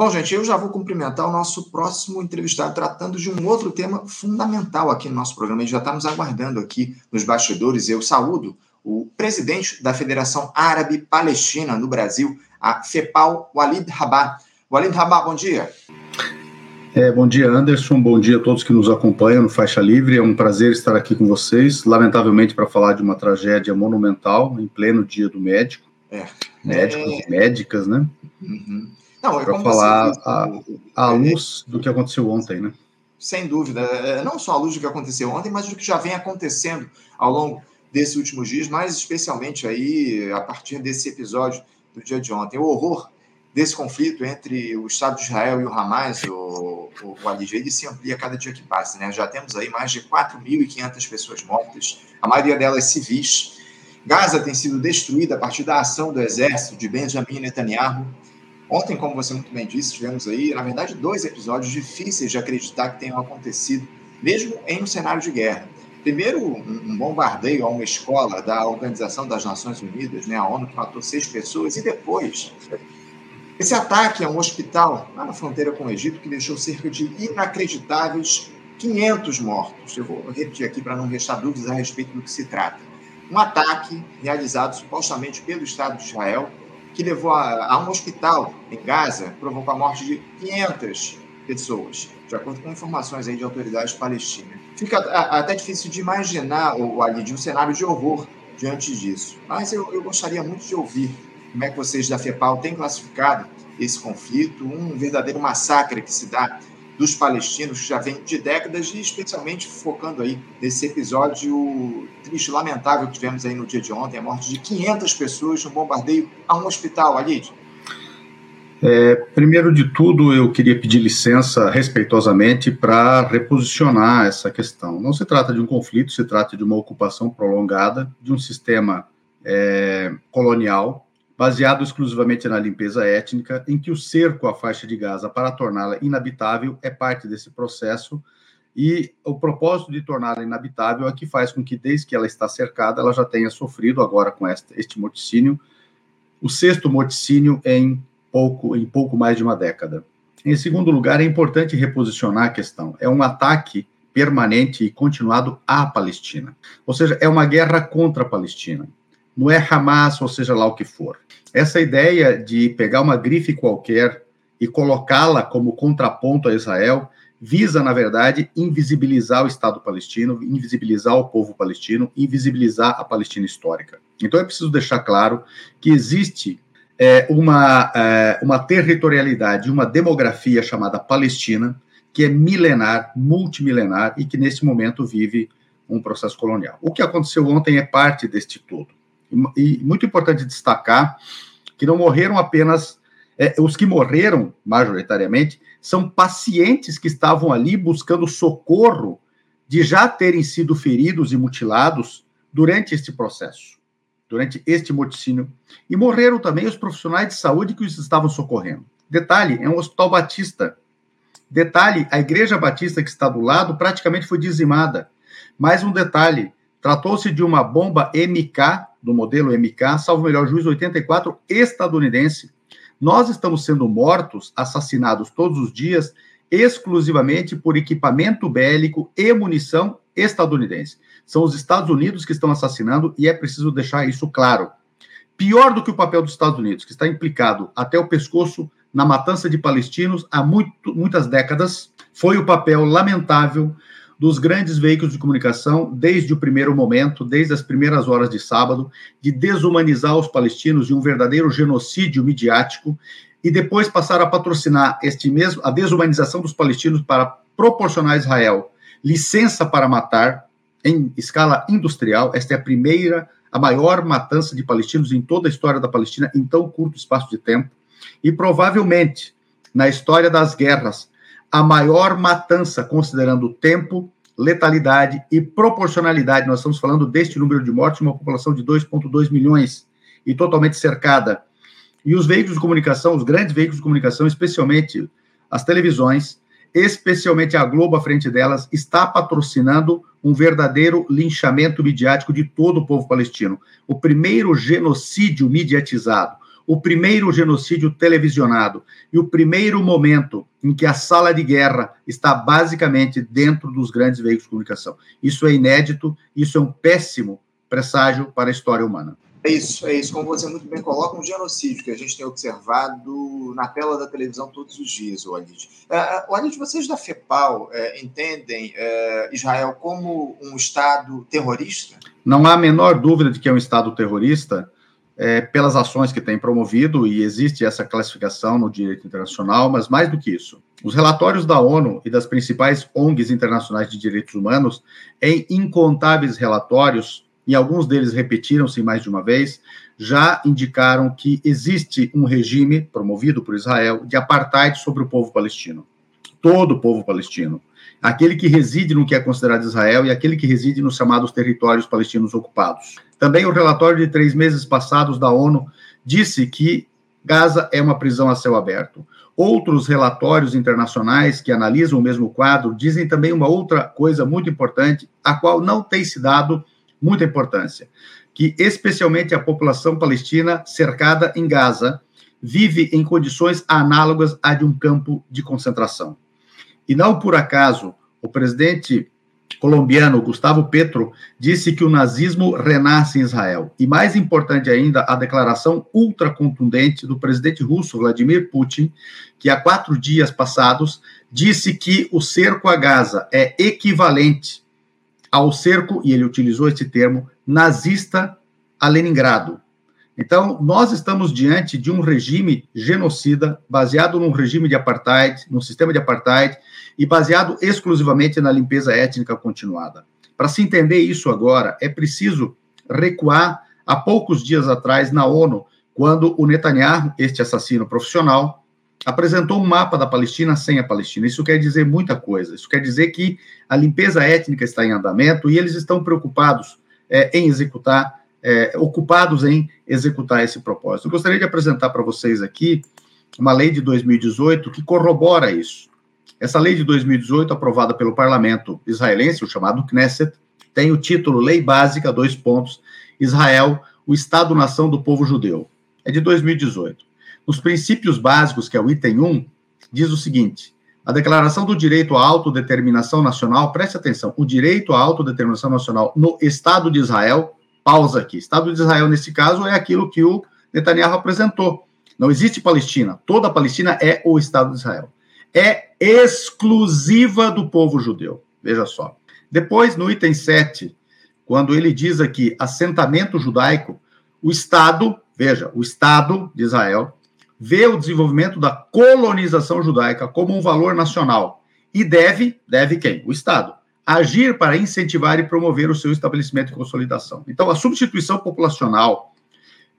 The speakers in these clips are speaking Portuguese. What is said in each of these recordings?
Bom, gente, eu já vou cumprimentar o nosso próximo entrevistado tratando de um outro tema fundamental aqui no nosso programa. Ele já está nos aguardando aqui nos bastidores. Eu saúdo o presidente da Federação Árabe Palestina no Brasil, a FEPAL, Walid Rabah. Walid Rabah, bom dia. É, bom dia, Anderson. Bom dia a todos que nos acompanham no Faixa Livre. É um prazer estar aqui com vocês. Lamentavelmente, para falar de uma tragédia monumental em pleno dia do médico. É. Médicos é... e médicas, né? Uhum. Para falar à luz do que aconteceu ontem, né? Sem dúvida. É, não só à luz do que aconteceu ontem, mas do que já vem acontecendo ao longo desses últimos dias, mas especialmente aí a partir desse episódio do dia de ontem. O horror desse conflito entre o Estado de Israel e o Hamas, o, o, o ele se amplia cada dia que passa. Né? Já temos aí mais de 4.500 pessoas mortas, a maioria delas civis. Gaza tem sido destruída a partir da ação do exército de Benjamin Netanyahu. Ontem, como você muito bem disse, tivemos aí, na verdade, dois episódios difíceis de acreditar que tenham acontecido, mesmo em um cenário de guerra. Primeiro, um bombardeio a uma escola da Organização das Nações Unidas, né, a ONU, que matou seis pessoas, e depois esse ataque a um hospital lá na fronteira com o Egito, que deixou cerca de inacreditáveis 500 mortos. Eu vou repetir aqui para não restar dúvidas a respeito do que se trata. Um ataque realizado supostamente pelo Estado de Israel, que levou a, a um hospital em Gaza, provocou a morte de 500 pessoas, de acordo com informações aí de autoridades palestinas. Fica até difícil de imaginar, o ali, de um cenário de horror diante disso. Mas eu, eu gostaria muito de ouvir como é que vocês da FEPAL têm classificado esse conflito, um verdadeiro massacre que se dá dos palestinos, que já vem de décadas, e especialmente focando aí nesse episódio triste, lamentável que tivemos aí no dia de ontem, a morte de 500 pessoas no bombardeio a um hospital, Alid. É, primeiro de tudo, eu queria pedir licença respeitosamente para reposicionar essa questão. Não se trata de um conflito, se trata de uma ocupação prolongada de um sistema é, colonial baseado exclusivamente na limpeza étnica, em que o cerco à faixa de Gaza para torná-la inabitável é parte desse processo, e o propósito de torná-la inabitável é que faz com que, desde que ela está cercada, ela já tenha sofrido, agora com este, este morticínio, o sexto morticínio em pouco, em pouco mais de uma década. Em segundo lugar, é importante reposicionar a questão. É um ataque permanente e continuado à Palestina. Ou seja, é uma guerra contra a Palestina não é Hamas, ou seja lá o que for. Essa ideia de pegar uma grife qualquer e colocá-la como contraponto a Israel visa, na verdade, invisibilizar o Estado palestino, invisibilizar o povo palestino, invisibilizar a Palestina histórica. Então é preciso deixar claro que existe é, uma, é, uma territorialidade, uma demografia chamada Palestina, que é milenar, multimilenar e que nesse momento vive um processo colonial. O que aconteceu ontem é parte deste todo. E, muito importante destacar que não morreram apenas. É, os que morreram, majoritariamente, são pacientes que estavam ali buscando socorro de já terem sido feridos e mutilados durante este processo, durante este morticínio. E morreram também os profissionais de saúde que os estavam socorrendo. Detalhe: é um hospital batista. Detalhe: a igreja batista que está do lado praticamente foi dizimada. Mais um detalhe: tratou-se de uma bomba MK do modelo MK, salvo melhor juízo 84, estadunidense. Nós estamos sendo mortos, assassinados todos os dias, exclusivamente por equipamento bélico e munição estadunidense. São os Estados Unidos que estão assassinando e é preciso deixar isso claro. Pior do que o papel dos Estados Unidos, que está implicado até o pescoço na matança de palestinos há muito, muitas décadas, foi o papel lamentável dos grandes veículos de comunicação, desde o primeiro momento, desde as primeiras horas de sábado, de desumanizar os palestinos de um verdadeiro genocídio midiático, e depois passar a patrocinar este mesmo, a desumanização dos palestinos para proporcionar a Israel licença para matar em escala industrial. Esta é a primeira, a maior matança de palestinos em toda a história da Palestina em tão curto espaço de tempo. E provavelmente, na história das guerras, a maior matança, considerando o tempo, letalidade e proporcionalidade. Nós estamos falando deste número de mortes, uma população de 2,2 milhões e totalmente cercada. E os veículos de comunicação, os grandes veículos de comunicação, especialmente as televisões, especialmente a Globo à frente delas, está patrocinando um verdadeiro linchamento midiático de todo o povo palestino. O primeiro genocídio mediatizado, o primeiro genocídio televisionado e o primeiro momento em que a sala de guerra está basicamente dentro dos grandes veículos de comunicação. Isso é inédito, isso é um péssimo presságio para a história humana. É isso, é isso. Como você muito bem coloca, um genocídio que a gente tem observado na tela da televisão todos os dias, Walid. Uh, Walid, vocês da FEPAL uh, entendem uh, Israel como um Estado terrorista? Não há a menor dúvida de que é um Estado terrorista é, pelas ações que tem promovido, e existe essa classificação no direito internacional, mas mais do que isso. Os relatórios da ONU e das principais ONGs internacionais de direitos humanos, em incontáveis relatórios, e alguns deles repetiram-se mais de uma vez, já indicaram que existe um regime promovido por Israel de apartheid sobre o povo palestino. Todo o povo palestino. Aquele que reside no que é considerado Israel e aquele que reside nos chamados territórios palestinos ocupados. Também o relatório de três meses passados da ONU disse que Gaza é uma prisão a céu aberto. Outros relatórios internacionais que analisam o mesmo quadro dizem também uma outra coisa muito importante, a qual não tem se dado muita importância, que especialmente a população palestina cercada em Gaza vive em condições análogas à de um campo de concentração. E não por acaso o presidente colombiano Gustavo Petro disse que o nazismo renasce em Israel. E mais importante ainda, a declaração ultra contundente do presidente russo Vladimir Putin, que há quatro dias passados disse que o cerco a Gaza é equivalente ao cerco, e ele utilizou esse termo, nazista a Leningrado. Então, nós estamos diante de um regime genocida, baseado num regime de apartheid, num sistema de apartheid, e baseado exclusivamente na limpeza étnica continuada. Para se entender isso agora, é preciso recuar a poucos dias atrás na ONU, quando o Netanyahu, este assassino profissional, apresentou um mapa da Palestina sem a Palestina. Isso quer dizer muita coisa. Isso quer dizer que a limpeza étnica está em andamento e eles estão preocupados é, em executar, é, ocupados em executar esse propósito. Eu gostaria de apresentar para vocês aqui uma lei de 2018 que corrobora isso. Essa lei de 2018, aprovada pelo parlamento israelense, o chamado Knesset, tem o título Lei Básica, dois pontos, Israel, o Estado-nação do povo judeu. É de 2018. Nos princípios básicos, que é o item 1, diz o seguinte: a Declaração do Direito à Autodeterminação Nacional, preste atenção, o direito à autodeterminação nacional no Estado de Israel, pausa aqui. Estado de Israel, nesse caso, é aquilo que o Netanyahu apresentou. Não existe Palestina. Toda a Palestina é o Estado de Israel. É exclusiva do povo judeu. Veja só. Depois, no item 7, quando ele diz aqui assentamento judaico, o Estado, veja, o Estado de Israel vê o desenvolvimento da colonização judaica como um valor nacional e deve, deve quem? O Estado, agir para incentivar e promover o seu estabelecimento e consolidação. Então, a substituição populacional,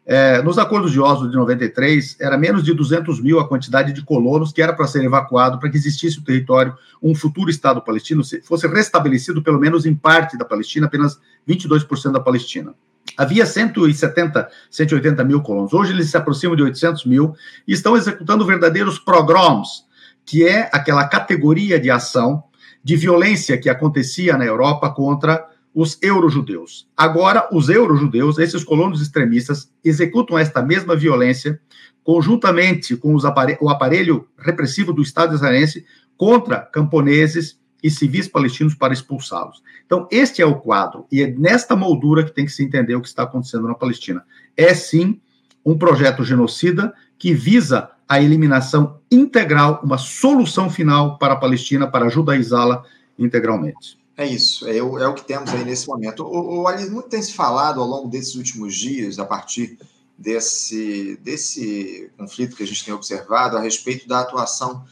é, nos acordos de Oslo de 93, era menos de 200 mil a quantidade de colonos que era para ser evacuado para que existisse o território, um futuro Estado palestino, fosse restabelecido pelo menos em parte da Palestina, apenas 22% da Palestina. Havia 170, 180 mil colonos. Hoje eles se aproximam de 800 mil e estão executando verdadeiros pogroms, que é aquela categoria de ação de violência que acontecia na Europa contra os eurojudeus. Agora, os eurojudeus, esses colonos extremistas, executam esta mesma violência conjuntamente com o aparelho repressivo do Estado israelense contra camponeses e civis palestinos para expulsá-los. Então, este é o quadro, e é nesta moldura que tem que se entender o que está acontecendo na Palestina. É sim um projeto genocida que visa a eliminação integral, uma solução final para a Palestina, para judaizá-la integralmente. É isso, é, o, é o que temos aí nesse momento. O, o Alice, muito tem se falado ao longo desses últimos dias, a partir desse, desse conflito que a gente tem observado, a respeito da atuação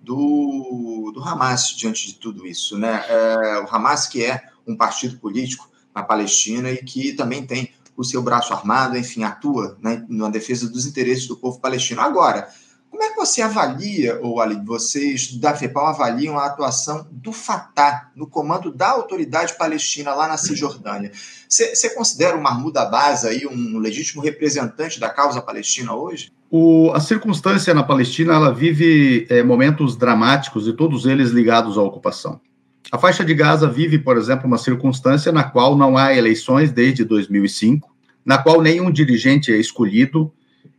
do, do Hamas diante de tudo isso. Né? É, o Hamas, que é um partido político na Palestina e que também tem o seu braço armado, enfim, atua né, na defesa dos interesses do povo palestino. Agora, como é que você avalia, ou ali, vocês da FEPAL avaliam a atuação do Fatah no comando da autoridade palestina lá na Cisjordânia? Você considera o Mahmoud Abbas aí um legítimo representante da causa palestina hoje? O, a circunstância na Palestina ela vive é, momentos dramáticos e todos eles ligados à ocupação. A faixa de Gaza vive, por exemplo, uma circunstância na qual não há eleições desde 2005, na qual nenhum dirigente é escolhido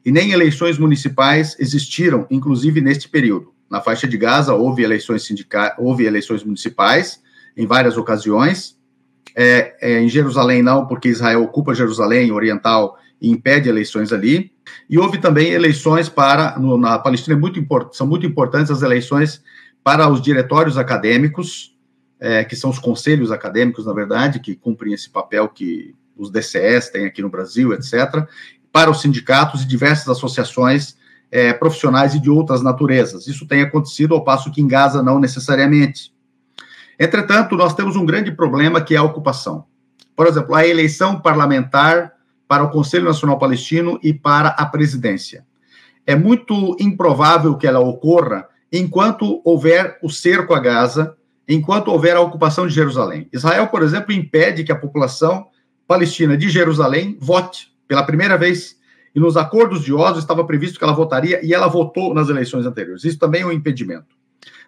e nem eleições municipais existiram, inclusive neste período. Na faixa de Gaza houve eleições sindicais, houve eleições municipais em várias ocasiões. É, é, em Jerusalém não, porque Israel ocupa Jerusalém Oriental e impede eleições ali. E houve também eleições para no, na Palestina é muito import, são muito importantes as eleições para os diretórios acadêmicos, é, que são os conselhos acadêmicos, na verdade, que cumprem esse papel que os DCS têm aqui no Brasil, etc., para os sindicatos e diversas associações é, profissionais e de outras naturezas. Isso tem acontecido, ao passo que em Gaza não necessariamente. Entretanto, nós temos um grande problema que é a ocupação. Por exemplo, a eleição parlamentar para o Conselho Nacional Palestino e para a presidência. É muito improvável que ela ocorra enquanto houver o cerco a Gaza, enquanto houver a ocupação de Jerusalém. Israel, por exemplo, impede que a população palestina de Jerusalém vote pela primeira vez e nos acordos de Oslo estava previsto que ela votaria e ela votou nas eleições anteriores. Isso também é um impedimento.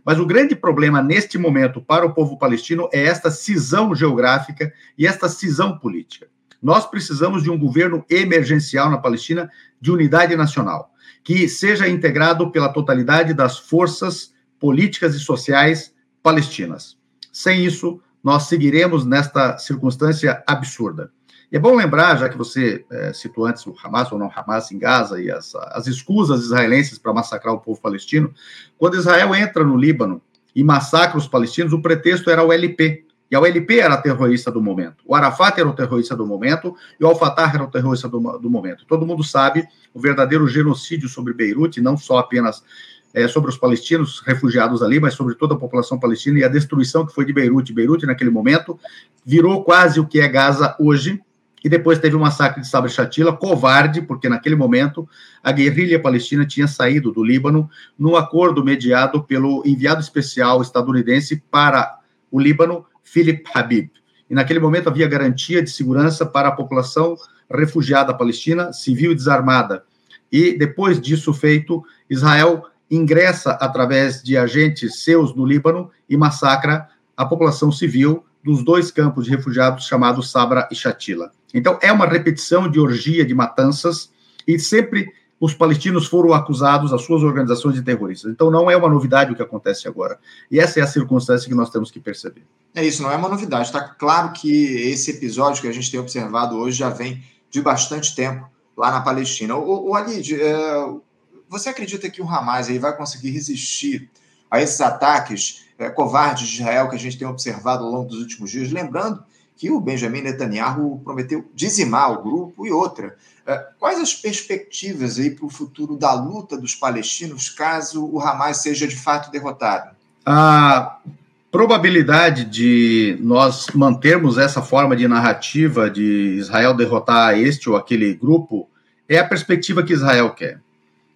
Mas o grande problema neste momento para o povo palestino é esta cisão geográfica e esta cisão política. Nós precisamos de um governo emergencial na Palestina de unidade nacional, que seja integrado pela totalidade das forças políticas e sociais palestinas. Sem isso, nós seguiremos nesta circunstância absurda. E é bom lembrar, já que você é, citou antes o Hamas ou não Hamas em Gaza e as, as escusas israelenses para massacrar o povo palestino, quando Israel entra no Líbano e massacra os palestinos, o pretexto era o LP. E a OLP era a terrorista do momento. O Arafat era o terrorista do momento e o Al-Fatah era o terrorista do, do momento. Todo mundo sabe o verdadeiro genocídio sobre Beirute, não só apenas é, sobre os palestinos refugiados ali, mas sobre toda a população palestina e a destruição que foi de Beirute. Beirute, naquele momento, virou quase o que é Gaza hoje, e depois teve o massacre de Sabra Shatila, covarde, porque naquele momento a guerrilha palestina tinha saído do Líbano num acordo mediado pelo enviado especial estadunidense para o Líbano, Philip Habib. E naquele momento havia garantia de segurança para a população refugiada palestina, civil e desarmada. E depois disso feito, Israel ingressa através de agentes seus no Líbano e massacra a população civil dos dois campos de refugiados chamados Sabra e Shatila. Então, é uma repetição de orgia de matanças e sempre os palestinos foram acusados, as suas organizações de terroristas. Então, não é uma novidade o que acontece agora. E essa é a circunstância que nós temos que perceber. É isso, não é uma novidade. Está claro que esse episódio que a gente tem observado hoje já vem de bastante tempo lá na Palestina. O, o Alid, é, você acredita que o Hamas aí vai conseguir resistir a esses ataques é, covardes de Israel que a gente tem observado ao longo dos últimos dias? Lembrando que o Benjamin Netanyahu prometeu dizimar o grupo e outra. É, quais as perspectivas aí para o futuro da luta dos palestinos caso o Hamas seja de fato derrotado? A probabilidade de nós mantermos essa forma de narrativa de Israel derrotar este ou aquele grupo é a perspectiva que Israel quer.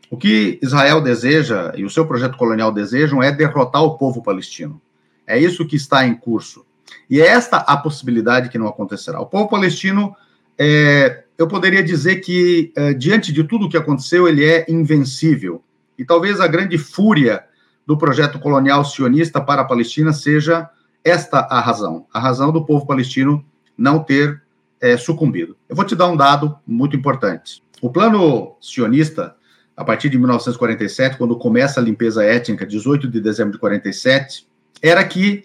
O que Israel deseja e o seu projeto colonial desejam é derrotar o povo palestino. É isso que está em curso. E é esta a possibilidade que não acontecerá. O povo palestino, é, eu poderia dizer que, é, diante de tudo o que aconteceu, ele é invencível. E talvez a grande fúria do projeto colonial sionista para a Palestina seja esta a razão, a razão do povo palestino não ter é, sucumbido. Eu vou te dar um dado muito importante. O plano sionista, a partir de 1947, quando começa a limpeza étnica, 18 de dezembro de 47, era que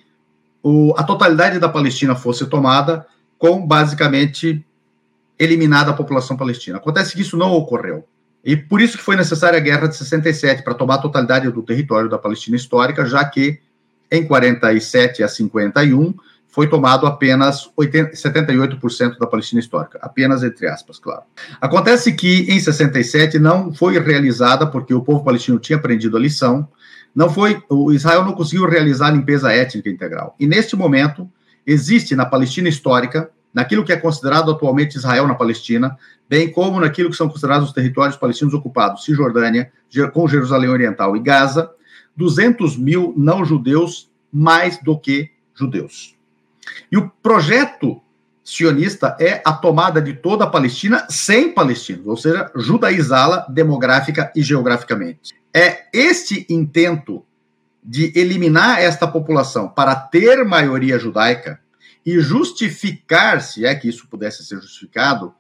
o, a totalidade da Palestina fosse tomada com basicamente eliminada a população palestina. Acontece que isso não ocorreu. E por isso que foi necessária a Guerra de 67 para tomar a totalidade do território da Palestina histórica, já que em 47 a 51 foi tomado apenas 80, 78% da Palestina histórica, apenas entre aspas, claro. Acontece que em 67 não foi realizada porque o povo palestino tinha aprendido a lição, não foi, o Israel não conseguiu realizar a limpeza étnica integral. E neste momento existe na Palestina histórica, naquilo que é considerado atualmente Israel na Palestina, bem como naquilo que são considerados os territórios palestinos ocupados, Cisjordânia, com Jerusalém Oriental e Gaza, 200 mil não-judeus mais do que judeus. E o projeto sionista é a tomada de toda a Palestina sem palestinos, ou seja, judaizá-la demográfica e geograficamente. É este intento de eliminar esta população para ter maioria judaica e justificar, se é que isso pudesse ser justificado,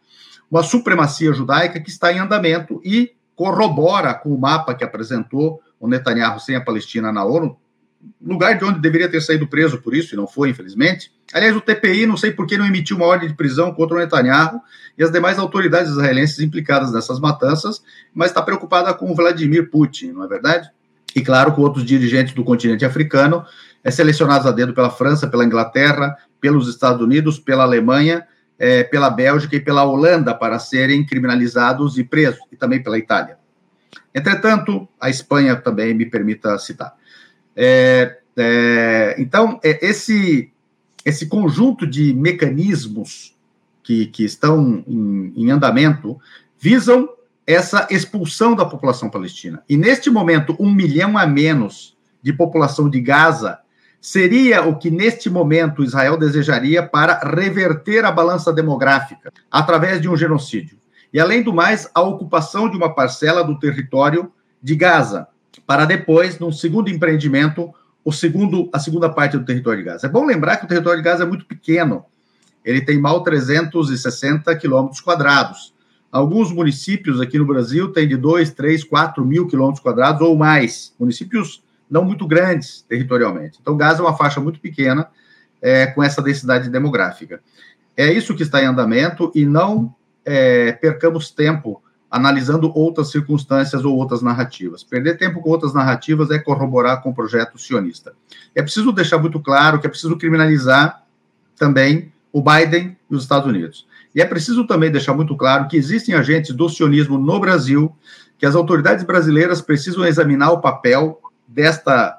uma supremacia judaica que está em andamento e corrobora com o mapa que apresentou o Netanyahu sem a Palestina na ONU, lugar de onde deveria ter saído preso por isso, e não foi, infelizmente. Aliás, o TPI, não sei por que não emitiu uma ordem de prisão contra o Netanyahu e as demais autoridades israelenses implicadas nessas matanças, mas está preocupada com Vladimir Putin, não é verdade? E claro, com outros dirigentes do continente africano, é, selecionados a dedo pela França, pela Inglaterra, pelos Estados Unidos, pela Alemanha, é, pela Bélgica e pela Holanda para serem criminalizados e presos, e também pela Itália. Entretanto, a Espanha também me permita citar. É, é, então, é, esse, esse conjunto de mecanismos que, que estão em, em andamento visam essa expulsão da população palestina. E neste momento, um milhão a menos de população de Gaza seria o que neste momento Israel desejaria para reverter a balança demográfica através de um genocídio. E além do mais, a ocupação de uma parcela do território de Gaza, para depois, num segundo empreendimento, o segundo, a segunda parte do território de Gaza. É bom lembrar que o território de Gaza é muito pequeno. Ele tem mal 360 quilômetros quadrados. Alguns municípios aqui no Brasil têm de 2, 3, 4 mil quilômetros quadrados ou mais. Municípios não muito grandes territorialmente. Então, Gaza é uma faixa muito pequena é, com essa densidade demográfica. É isso que está em andamento e não é, percamos tempo analisando outras circunstâncias ou outras narrativas. Perder tempo com outras narrativas é corroborar com o projeto sionista. É preciso deixar muito claro que é preciso criminalizar também o Biden e os Estados Unidos. E é preciso também deixar muito claro que existem agentes do sionismo no Brasil, que as autoridades brasileiras precisam examinar o papel desta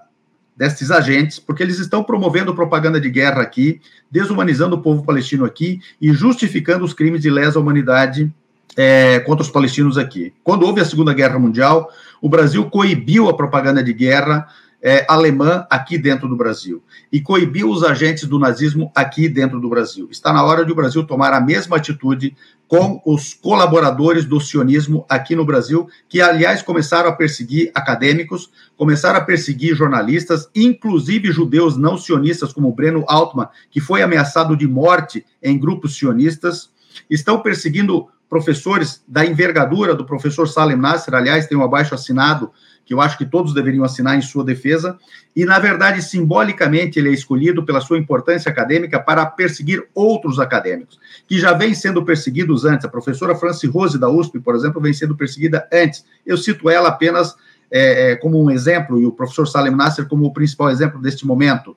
destes agentes, porque eles estão promovendo propaganda de guerra aqui, desumanizando o povo palestino aqui e justificando os crimes de lesa humanidade é, contra os palestinos aqui. Quando houve a Segunda Guerra Mundial, o Brasil coibiu a propaganda de guerra é, alemã aqui dentro do Brasil e coibiu os agentes do nazismo aqui dentro do Brasil. Está na hora de o Brasil tomar a mesma atitude com os colaboradores do sionismo aqui no Brasil, que, aliás, começaram a perseguir acadêmicos, começaram a perseguir jornalistas, inclusive judeus não sionistas, como Breno Altman, que foi ameaçado de morte em grupos sionistas, estão perseguindo professores da envergadura do professor Salem Nasser, aliás, tem um abaixo assinado que eu acho que todos deveriam assinar em sua defesa, e, na verdade, simbolicamente, ele é escolhido pela sua importância acadêmica para perseguir outros acadêmicos, que já vêm sendo perseguidos antes. A professora Franci Rose, da USP, por exemplo, vem sendo perseguida antes. Eu cito ela apenas é, é, como um exemplo, e o professor Salem Nasser como o principal exemplo deste momento,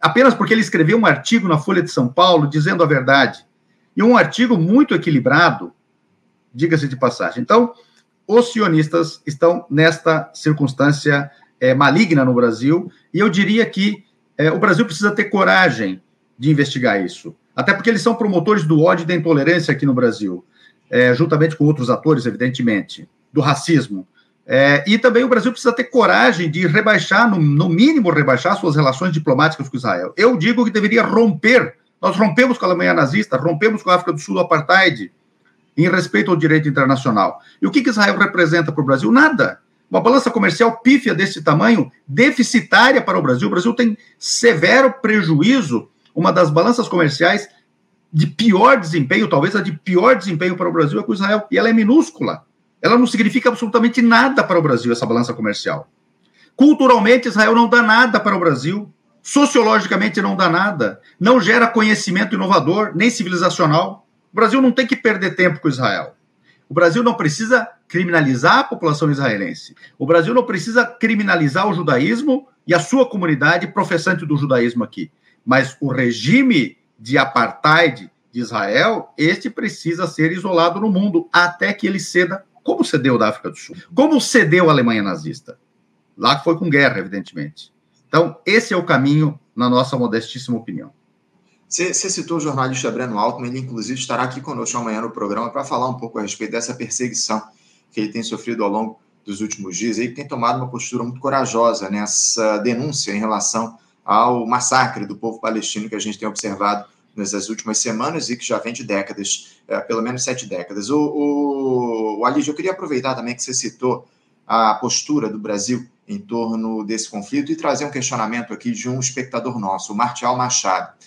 apenas porque ele escreveu um artigo na Folha de São Paulo dizendo a verdade, e um artigo muito equilibrado, diga-se de passagem. Então, os sionistas estão nesta circunstância é, maligna no Brasil, e eu diria que é, o Brasil precisa ter coragem de investigar isso, até porque eles são promotores do ódio e da intolerância aqui no Brasil, é, juntamente com outros atores, evidentemente, do racismo. É, e também o Brasil precisa ter coragem de rebaixar, no, no mínimo, rebaixar suas relações diplomáticas com Israel. Eu digo que deveria romper. Nós rompemos com a Alemanha nazista, rompemos com a África do Sul do apartheid, em respeito ao direito internacional. E o que, que Israel representa para o Brasil? Nada. Uma balança comercial pífia desse tamanho, deficitária para o Brasil. O Brasil tem severo prejuízo, uma das balanças comerciais de pior desempenho, talvez a de pior desempenho para o Brasil é com Israel, e ela é minúscula. Ela não significa absolutamente nada para o Brasil, essa balança comercial. Culturalmente, Israel não dá nada para o Brasil. Sociologicamente, não dá nada. Não gera conhecimento inovador, nem civilizacional. O Brasil não tem que perder tempo com Israel. O Brasil não precisa criminalizar a população israelense. O Brasil não precisa criminalizar o judaísmo e a sua comunidade professante do judaísmo aqui. Mas o regime de apartheid de Israel, este precisa ser isolado no mundo até que ele ceda, como cedeu da África do Sul, como cedeu a Alemanha nazista. Lá foi com guerra, evidentemente. Então, esse é o caminho, na nossa modestíssima opinião. Você, citou o jornalista Breno Altman, ele inclusive estará aqui conosco amanhã no programa para falar um pouco a respeito dessa perseguição que ele tem sofrido ao longo dos últimos dias. Ele tem tomado uma postura muito corajosa nessa denúncia em relação ao massacre do povo palestino que a gente tem observado nessas últimas semanas e que já vem de décadas, é, pelo menos sete décadas. O, o, o Alídio, eu queria aproveitar também que você citou a postura do Brasil em torno desse conflito e trazer um questionamento aqui de um espectador nosso, o Martial Machado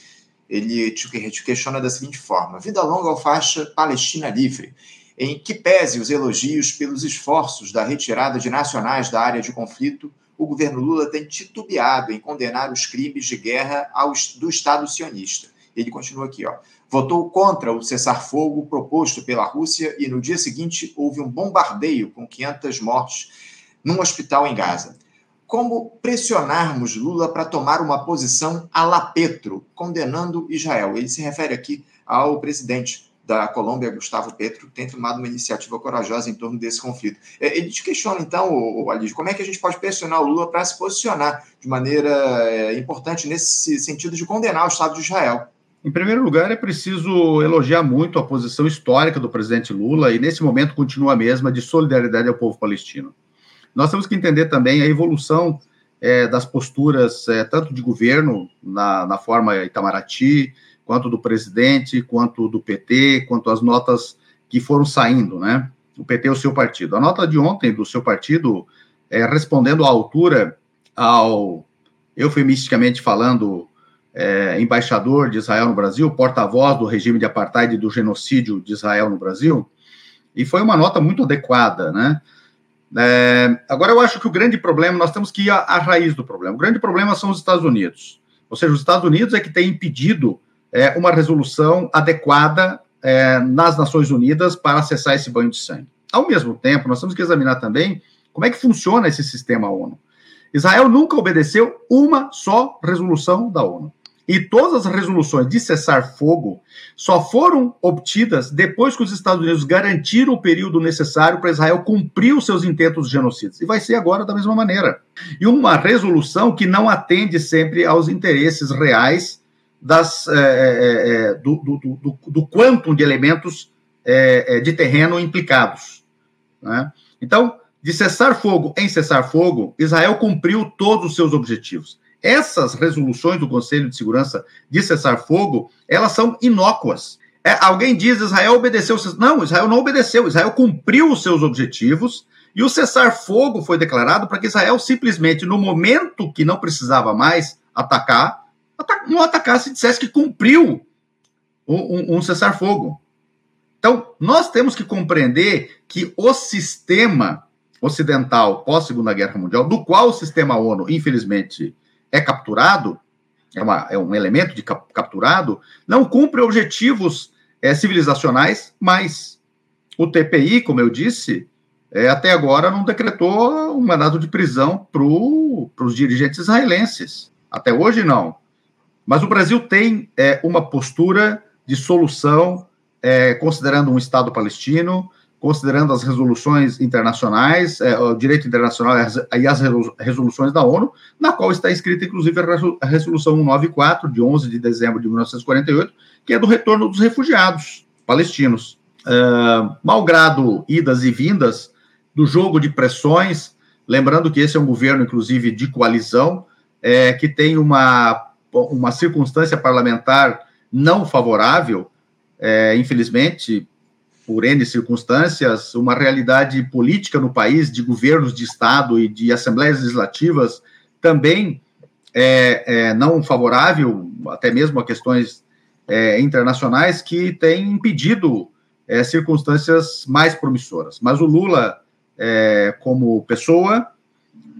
ele te, questiona da seguinte forma: vida longa ao faixa Palestina livre. em que pese os elogios pelos esforços da retirada de nacionais da área de conflito, o governo Lula tem titubeado em condenar os crimes de guerra ao, do Estado sionista. Ele continua aqui, ó. Votou contra o cessar-fogo proposto pela Rússia e no dia seguinte houve um bombardeio com 500 mortes num hospital em Gaza. Como pressionarmos Lula para tomar uma posição a la Petro, condenando Israel? Ele se refere aqui ao presidente da Colômbia, Gustavo Petro, tem tomado uma iniciativa corajosa em torno desse conflito. É, ele te questiona, então, o como é que a gente pode pressionar o Lula para se posicionar de maneira é, importante nesse sentido de condenar o Estado de Israel? Em primeiro lugar, é preciso elogiar muito a posição histórica do presidente Lula e, nesse momento, continua a mesma de solidariedade ao povo palestino. Nós temos que entender também a evolução é, das posturas, é, tanto de governo, na, na forma Itamaraty, quanto do presidente, quanto do PT, quanto as notas que foram saindo, né? O PT é o seu partido. A nota de ontem do seu partido, é, respondendo à altura ao, eufemisticamente falando, é, embaixador de Israel no Brasil, porta-voz do regime de apartheid e do genocídio de Israel no Brasil, e foi uma nota muito adequada, né? É, agora, eu acho que o grande problema, nós temos que ir à, à, raiz do problema. O grande problema são os Estados Unidos. Ou seja, os Estados Unidos é que tem impedido é, uma resolução adequada é, nas Nações Unidas para acessar esse banho de sangue. Ao mesmo tempo, nós temos que examinar também como é que funciona esse sistema ONU. Israel nunca obedeceu uma só resolução da ONU. E todas as resoluções de cessar fogo só foram obtidas depois que os Estados Unidos garantiram o período necessário para Israel cumprir os seus intentos genocidas. E vai ser agora da mesma maneira. E uma resolução que não atende sempre aos interesses reais das, é, é, do, do, do, do quantum de elementos é, de terreno implicados. Né? Então, de cessar fogo em cessar fogo, Israel cumpriu todos os seus objetivos. Essas resoluções do Conselho de Segurança de cessar fogo, elas são inócuas. É, alguém diz Israel obedeceu. Não, Israel não obedeceu. Israel cumpriu os seus objetivos e o cessar fogo foi declarado para que Israel simplesmente, no momento que não precisava mais atacar, não atacasse e dissesse que cumpriu um, um, um cessar-fogo. Então, nós temos que compreender que o sistema ocidental pós-Segunda Guerra Mundial, do qual o sistema ONU, infelizmente, é capturado, é, uma, é um elemento de cap, capturado, não cumpre objetivos é, civilizacionais, mas o TPI, como eu disse, é, até agora não decretou um mandado de prisão para os dirigentes israelenses. Até hoje, não. Mas o Brasil tem é, uma postura de solução, é, considerando um Estado palestino, considerando as resoluções internacionais, é, o direito internacional e as resoluções da ONU, na qual está escrita, inclusive, a resolução 194, de 11 de dezembro de 1948, que é do retorno dos refugiados palestinos. Uh, malgrado idas e vindas do jogo de pressões, lembrando que esse é um governo, inclusive, de coalizão, é, que tem uma uma circunstância parlamentar não favorável, é, infelizmente, por N circunstâncias, uma realidade política no país, de governos de Estado e de assembleias legislativas também é, é não favorável, até mesmo a questões é, internacionais, que tem impedido é, circunstâncias mais promissoras. Mas o Lula, é, como pessoa,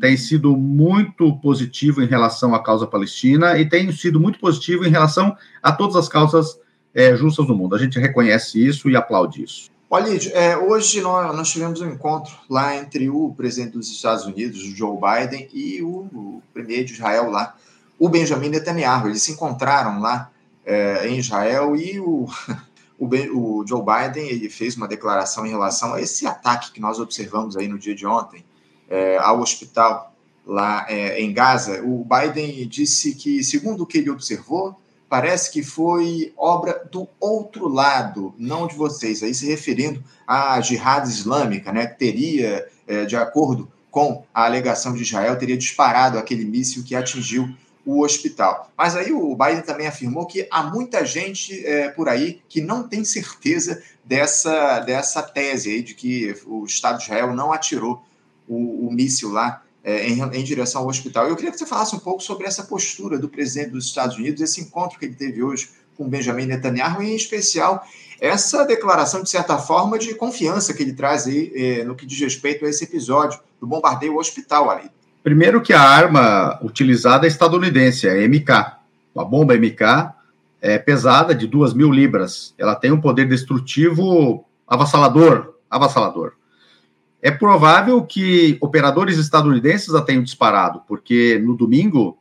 tem sido muito positivo em relação à causa palestina e tem sido muito positivo em relação a todas as causas é, justas do mundo. A gente reconhece isso e aplaude isso. Olha, é, hoje nós, nós, tivemos um encontro lá entre o presidente dos Estados Unidos, Joe Biden, e o, o primeiro de Israel lá, o Benjamin Netanyahu. Eles se encontraram lá é, em Israel e o, o, o Joe Biden ele fez uma declaração em relação a esse ataque que nós observamos aí no dia de ontem é, ao hospital lá é, em Gaza, o Biden disse que, segundo o que ele observou, parece que foi obra do outro lado, não de vocês. Aí se referindo à jihad islâmica, né, que teria, é, de acordo com a alegação de Israel, teria disparado aquele míssil que atingiu o hospital. Mas aí o Biden também afirmou que há muita gente é, por aí que não tem certeza dessa, dessa tese aí de que o Estado de Israel não atirou o, o míssil lá é, em, em, direção ao hospital. Eu queria que você falasse um pouco sobre essa postura do presidente dos Estados Unidos, esse encontro que ele teve hoje com Benjamin Netanyahu, e em especial essa declaração, de certa forma, de confiança que ele traz aí eh, no que diz respeito a esse episódio do bombardeio ao hospital ali. Primeiro que a arma utilizada é estadunidense, é MK. A bomba MK é pesada, de duas mil libras. Ela tem um poder destrutivo avassalador, avassalador. É provável que operadores estadunidenses a tenham disparado, porque no domingo,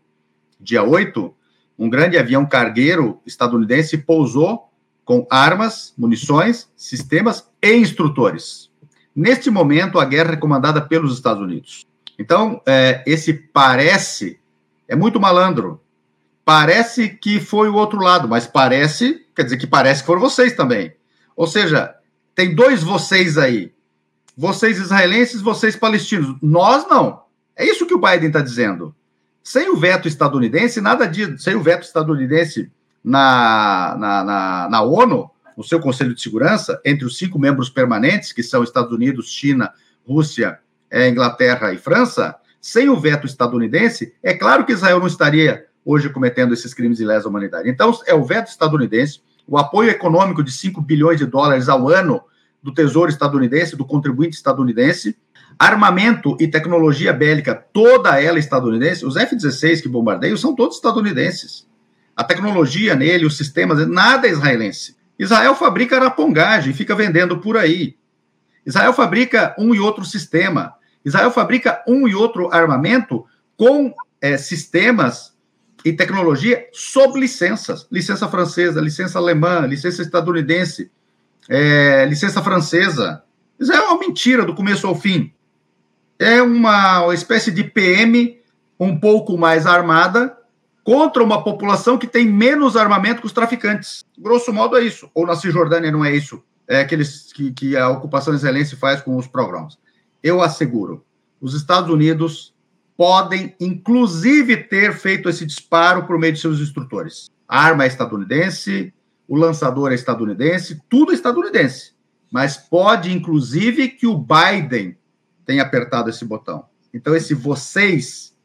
dia 8, um grande avião cargueiro estadunidense pousou com armas, munições, sistemas e instrutores. Neste momento, a guerra é comandada pelos Estados Unidos. Então, é, esse parece é muito malandro. Parece que foi o outro lado, mas parece, quer dizer que parece que foram vocês também. Ou seja, tem dois vocês aí. Vocês israelenses, vocês palestinos. Nós não. É isso que o Biden está dizendo. Sem o veto estadunidense, nada disso. Sem o veto estadunidense na, na, na, na ONU, no seu Conselho de Segurança, entre os cinco membros permanentes, que são Estados Unidos, China, Rússia, é, Inglaterra e França, sem o veto estadunidense, é claro que Israel não estaria hoje cometendo esses crimes de lesa humanidade. Então, é o veto estadunidense, o apoio econômico de 5 bilhões de dólares ao ano do Tesouro estadunidense, do contribuinte estadunidense, armamento e tecnologia bélica, toda ela estadunidense. Os F-16 que bombardeiam são todos estadunidenses. A tecnologia nele, os sistemas, nada é israelense. Israel fabrica arapongagem, fica vendendo por aí. Israel fabrica um e outro sistema. Israel fabrica um e outro armamento com é, sistemas e tecnologia sob licenças. Licença francesa, licença alemã, licença estadunidense, é, licença francesa. Israel é uma mentira do começo ao fim. É uma espécie de PM um pouco mais armada contra uma população que tem menos armamento que os traficantes. Grosso modo é isso. Ou na Cisjordânia não é isso é, que, eles, que, que a ocupação israelense faz com os programas. Eu asseguro, os Estados Unidos podem, inclusive, ter feito esse disparo por meio de seus instrutores. A arma é estadunidense, o lançador é estadunidense, tudo é estadunidense. Mas pode, inclusive, que o Biden tenha apertado esse botão. Então, esse vocês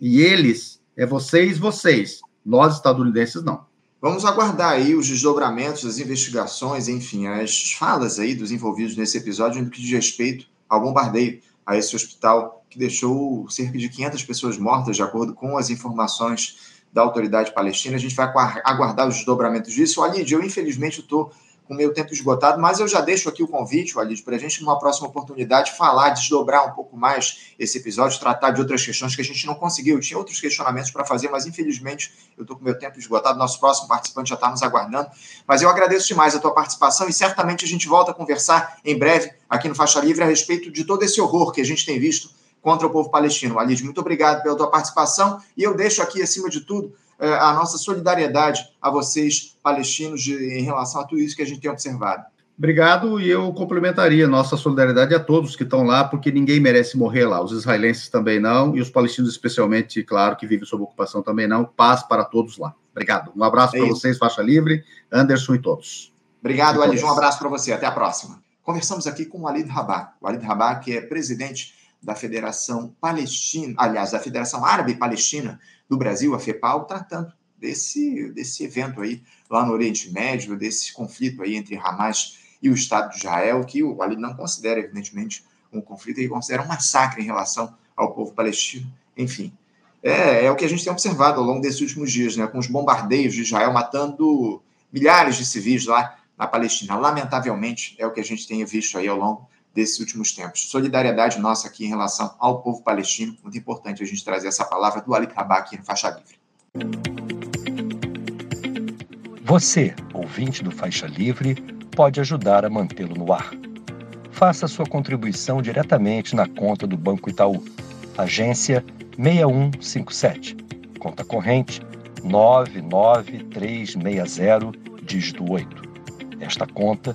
e eles é vocês, vocês. Nós, estadunidenses, não. Vamos aguardar aí os desdobramentos, as investigações, enfim, as falas aí dos envolvidos nesse episódio no que diz respeito ao bombardeio a esse hospital que deixou cerca de 500 pessoas mortas, de acordo com as informações da autoridade palestina. A gente vai aguardar os desdobramentos disso. Alid, eu infelizmente estou com meu tempo esgotado, mas eu já deixo aqui o convite, Walid, para a gente, numa próxima oportunidade, falar, desdobrar um pouco mais esse episódio, tratar de outras questões que a gente não conseguiu. Eu tinha outros questionamentos para fazer, mas infelizmente eu estou com meu tempo esgotado. Nosso próximo participante já está nos aguardando. Mas eu agradeço demais a tua participação e certamente a gente volta a conversar em breve aqui no Faixa Livre a respeito de todo esse horror que a gente tem visto contra o povo palestino. Walid, muito obrigado pela tua participação e eu deixo aqui, acima de tudo, é, a nossa solidariedade a vocês, palestinos, de, em relação a tudo isso que a gente tem observado. Obrigado, e eu complementaria nossa solidariedade a todos que estão lá, porque ninguém merece morrer lá. Os israelenses também não, e os palestinos, especialmente, claro, que vivem sob ocupação também não. Paz para todos lá. Obrigado. Um abraço é para vocês, faixa livre, Anderson e todos. Obrigado, Ali. Um abraço para você. Até a próxima. Conversamos aqui com o Walid Rabah. O Rabah, que é presidente da Federação Palestina, aliás, da Federação Árabe Palestina, do Brasil, a FEPAL, tratando desse, desse evento aí lá no Oriente Médio, desse conflito aí entre Hamas e o Estado de Israel, que o Ali não considera, evidentemente, um conflito, ele considera um massacre em relação ao povo palestino. Enfim, é, é o que a gente tem observado ao longo desses últimos dias, né, com os bombardeios de Israel matando milhares de civis lá na Palestina. Lamentavelmente, é o que a gente tem visto aí ao longo desses últimos tempos. Solidariedade nossa aqui em relação ao povo palestino. Muito importante a gente trazer essa palavra do Ali Rabah aqui no Faixa Livre. Você, ouvinte do Faixa Livre, pode ajudar a mantê-lo no ar. Faça sua contribuição diretamente na conta do Banco Itaú. Agência 6157. Conta corrente 99360, dígito 8. Esta conta